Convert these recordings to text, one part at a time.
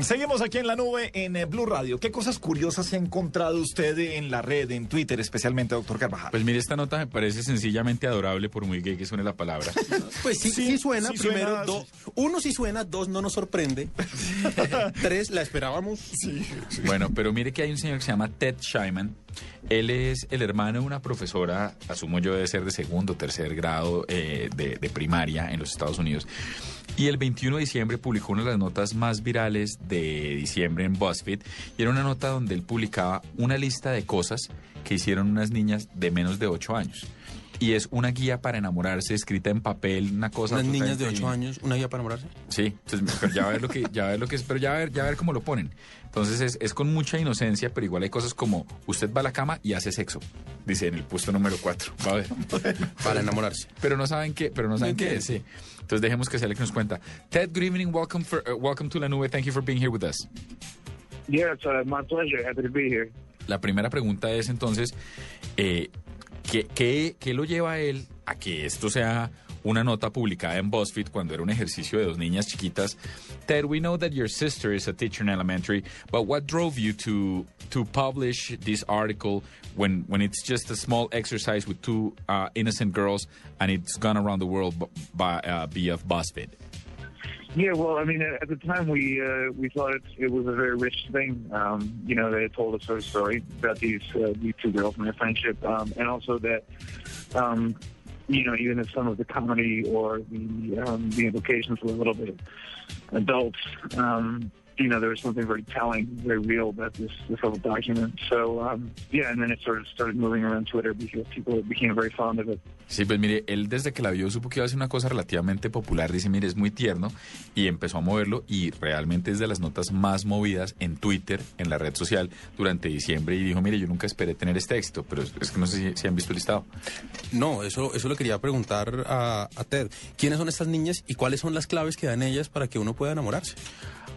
Seguimos aquí en la nube en eh, Blue Radio. ¿Qué cosas curiosas se ha encontrado usted en la red, en Twitter, especialmente, doctor Carvajal? Pues mire, esta nota me parece sencillamente adorable, por muy gay que suene la palabra. Pues sí, sí, Sí, suena. sí Primero, suena, dos. Uno sí suena, dos no nos sorprende. Tres, la esperábamos. Bueno, pero mire que hay un señor que se llama Ted Shyman. Él es el hermano de una profesora, asumo yo debe ser de segundo o tercer grado eh, de, de primaria en los Estados Unidos. Y el 21 de diciembre publicó una de las notas más virales de diciembre en BuzzFeed. Y era una nota donde él publicaba una lista de cosas que hicieron unas niñas de menos de 8 años. Y es una guía para enamorarse, escrita en papel, una cosa. Unas niñas de absolutamente 8 divina. años, una guía para enamorarse. Sí, entonces, pero ya va a ver lo que, ya va a ver lo que es, pero ya va a ver, ya va a ver cómo lo ponen. Entonces es, es con mucha inocencia, pero igual hay cosas como usted va a la cama y hace sexo, dice en el puesto número 4. Va a ver. Para enamorarse. Pero no saben qué, pero no saben qué es, sí. Entonces dejemos que sea el que nos cuenta. Ted, good evening, welcome for uh, welcome to La Nube. Thank you for being here with us. Yes, uh, my pleasure. Happy to be here. La primera pregunta es entonces, eh, ¿qué, qué, qué lo lleva a él a que esto sea una nota publicada en BuzzFeed cuando era un ejercicio de dos niñas chiquitas? Ted, we know that your sister is a teacher in elementary, but what drove you to to publish this article when when it's just a small exercise with two uh, innocent girls and it's gone around the world by uh, via BuzzFeed? Yeah, well, I mean, at the time we uh, we thought it, it was a very rich thing. Um, you know, they had told us their story about these uh, these two girls and their friendship, um, and also that, um, you know, even if some of the comedy or the um, the implications were a little bit adult, um, you know, there was something very telling, very real about this this whole document. So um, yeah, and then it sort of started moving around Twitter because people became very fond of it. Sí, pues mire, él desde que la vio supo que iba a ser una cosa relativamente popular. Dice, mire, es muy tierno y empezó a moverlo y realmente es de las notas más movidas en Twitter, en la red social, durante diciembre. Y dijo, mire, yo nunca esperé tener este éxito, pero es, es que no sé si, si han visto el listado. No, eso, eso le quería preguntar a, a Ted. ¿Quiénes son estas niñas y cuáles son las claves que dan ellas para que uno pueda enamorarse?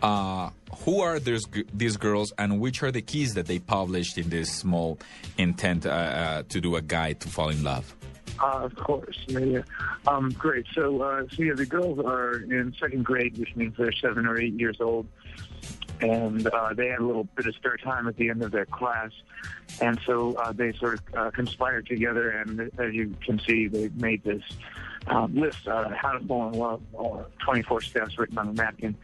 Uh, who are these, these girls and which are the keys that they published in this small intent uh, uh, to do a guide to fall in love? Uh, of course, yeah, yeah. Um, great. So, uh, so yeah, the girls are in second grade, which means they're seven or eight years old, and uh, they had a little bit of spare time at the end of their class, and so uh, they sort of uh, conspired together, and as you can see, they made this um, list: uh, how to fall in love, uh, 24 steps written on a napkin.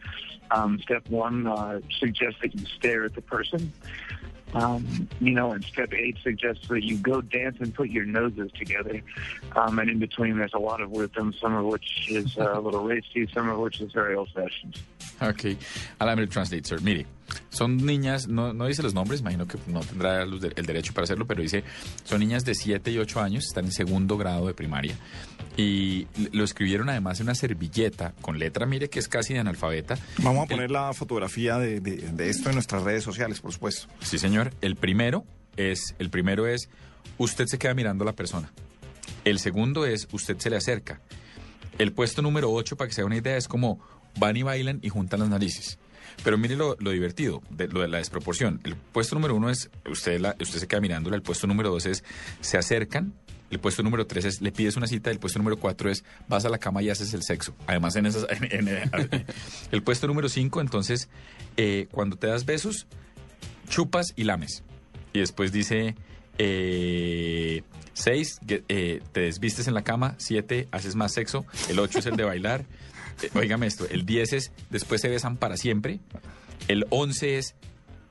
Um, step one uh, suggests that you stare at the person. Um, you know, and step eight suggests that you go dance and put your noses together. Um, and in between, there's a lot of wisdom, some of which is uh, a little racy, some of which is very old-fashioned. Ok, translate, sir. Mire, son niñas, no, no dice los nombres, imagino que no tendrá el derecho para hacerlo, pero dice, son niñas de 7 y 8 años, están en segundo grado de primaria, y lo escribieron además en una servilleta, con letra, mire, que es casi de analfabeta. Vamos a El- poner la fotografía de, de- de esto en nuestras redes sociales, por supuesto. Sí, señor. El primero es, el primero es, usted se queda mirando a la persona. El segundo es, usted se le acerca. El puesto número 8, para que se haga una idea, es como van y bailan y juntan las narices. Pero mire lo, divertido, de, lo de la desproporción. El puesto número uno es, usted, usted se queda mirándola. El puesto número dos es, se acercan. El puesto número tres es, le pides una cita. El puesto número cuatro es, vas a la cama y haces el sexo. Además, en esas... en- el puesto número cinco, entonces, eh, cuando te das besos, chupas y lames. Y después dice, eh, seis, eh, te desvistes en la cama. Siete, haces más sexo. El ocho es el de bailar. Óigame esto. El diez es, después se besan para siempre. El once es,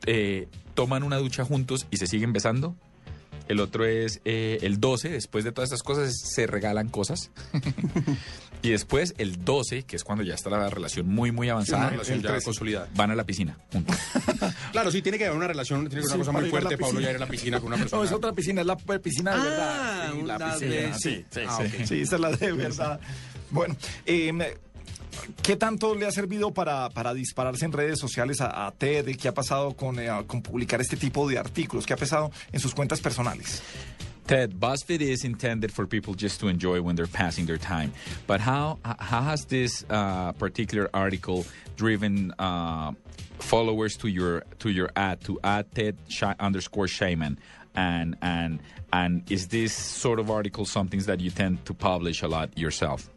eh, toman una ducha juntos y se siguen besando. El otro es eh, el 12, después de todas estas cosas se regalan cosas. y después el 12, que es cuando ya está la relación muy, muy avanzada. Una relación el ya 13. consolidada. Van a la piscina juntos. Claro, sí, tiene que haber una relación, tiene que Sí, una cosa para muy fuerte, Pablo, ya ir a la piscina con una persona. No, es otra piscina, es la piscina de Ah, verdad. Sí, la piscina, de- sí, sí, Ah, sí. ok. Sí, esa es la de verdad. Bueno, eh, ¿Qué tanto le ha servido para, para dispararse en redes sociales a, TED? ¿Qué ha pasado con, eh, con publicar este tipo de artículos? ¿Qué ha pasado en sus cuentas personales? Ted, BuzzFeed is intended for people just to enjoy when they're passing their time. But how how has this uh, particular article driven uh, followers to your to your ad to add Ted underscore Shaman? And and and is this sort of article something that you tend to publish a lot yourself?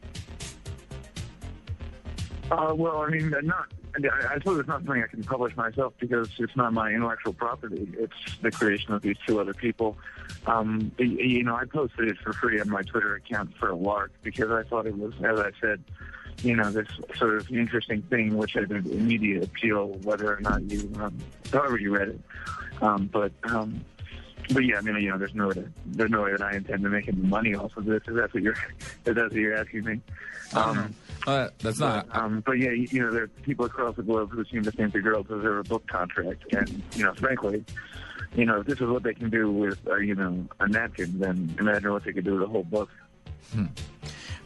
Uh, well, I mean, not. I suppose it's not something I can publish myself because it's not my intellectual property. It's the creation of these two other people. Um, you know, I posted it for free on my Twitter account for a lark because I thought it was, as I said, you know, this sort of interesting thing which had an immediate appeal, whether or not you, um, however you read it. Um, but um, but yeah, I mean, you know, there's no way to, there's no way that I intend to make any money off of this. If that's what you're, if that's what you're asking me. Um, Uh, that's not. but, um, but yeah, you, you know, there are people across the globe who seem to think the girls deserve a book contract, and you know, frankly, you know, if this is what they can do with, uh, you know, a napkin, then imagine what they could do with a whole book.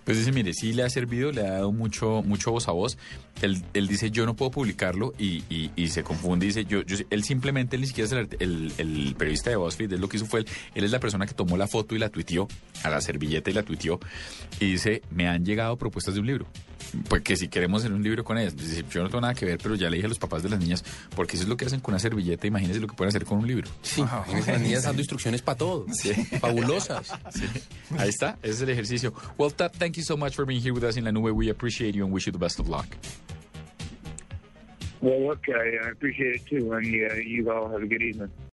Pues dice, mire, sí le ha servido, le ha dado mucho, mucho voz a voz. Él, él dice, yo no puedo publicarlo y, y- y se confunde. Dice, yo, yo, él simplemente, él ni siquiera es el, el- el periodista de BuzzFeed, él lo que hizo fue, él, él es la persona que tomó la foto y la tuiteó, a la servilleta y la tuiteó. Y dice, me han llegado propuestas de un libro. Pues que si queremos hacer un libro con ellas. Dice, yo no tengo nada que ver, pero ya le dije a los papás de las niñas, porque eso es lo que hacen con una servilleta, imagínense lo que pueden hacer con un libro. Sí, imagínense las niñas dando instrucciones para todo. Fabulosas. Ahí está, ese es el ejercicio. Well, Ted, thank you so much for being here with us in La Nube. We appreciate you and wish you the best of luck. Well, look, I, I appreciate it too, and uh, you all have a good evening.